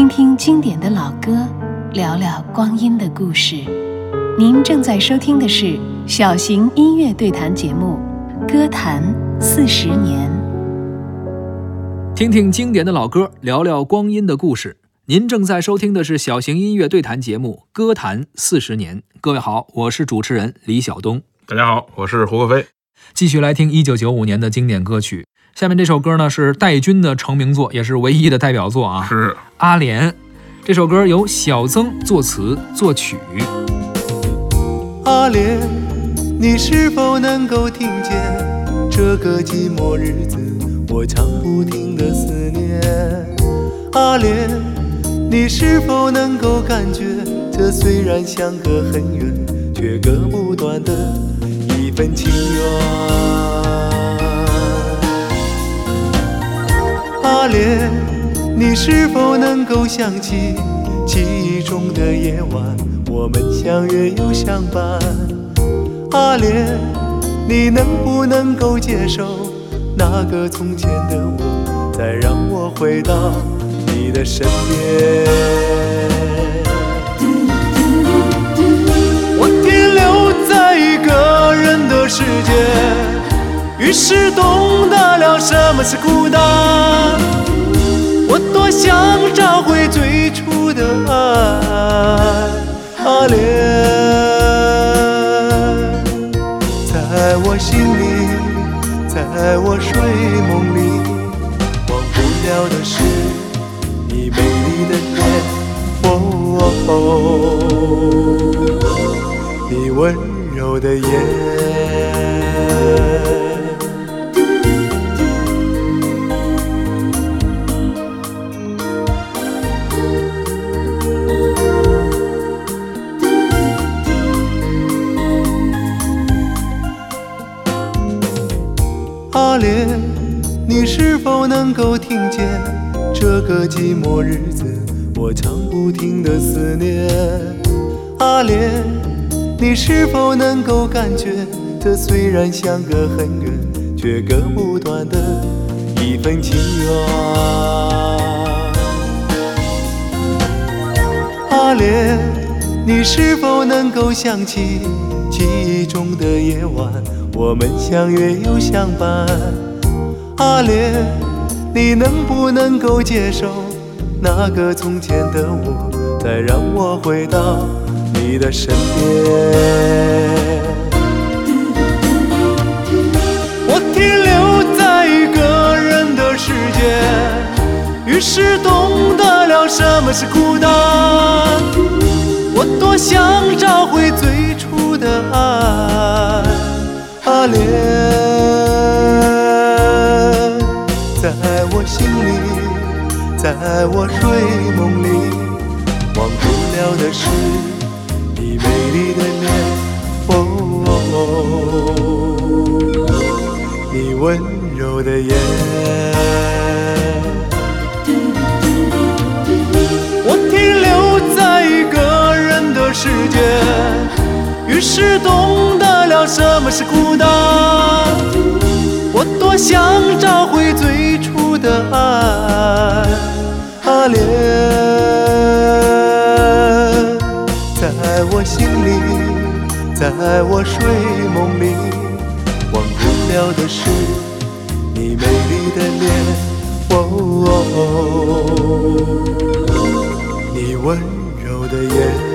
听听经典的老歌，聊聊光阴的故事。您正在收听的是小型音乐对谈节目《歌坛四十年》。听听经典的老歌，聊聊光阴的故事。您正在收听的是小型音乐对谈节目《歌坛四十年》。各位好，我是主持人李晓东。大家好，我是胡可飞。继续来听一九九五年的经典歌曲。下面这首歌呢是戴军的成名作，也是唯一的代表作啊。是阿莲。这首歌由小曾作词作曲。阿莲，你是否能够听见这个寂寞日子我唱不停的思念？阿莲，你是否能够感觉这虽然相隔很远，却隔不断的一份情缘？阿莲，你是否能够想起记忆中的夜晚，我们相约又相伴？阿莲，你能不能够接受那个从前的我，再让我回到你的身边？我停留在一个人的世界，于是懂得了什么是孤单。我多想找回最初的爱，阿莲，在我心里，在我睡梦里，忘不了的是你美丽的脸，哦，你温柔的眼。阿莲，你是否能够听见这个寂寞日子我唱不停的思念？阿莲，你是否能够感觉这虽然相隔很远，却割不断的一份情缘？阿莲，你是否能够想起记忆中的夜晚？我们相约又相伴，阿莲，你能不能够接受那个从前的我，再让我回到你的身边？我停留在一个人的世界，于是懂得了什么是孤单。我多想找回最的爱。阿莲，在我心里，在我睡梦里，忘不了的是你美丽的脸，哦，你温柔的眼。是懂得了。什么是孤单？我多想找回最初的爱，阿莲，在我心里，在我睡梦里，忘不了的是你美丽的脸，哦，你温柔的眼。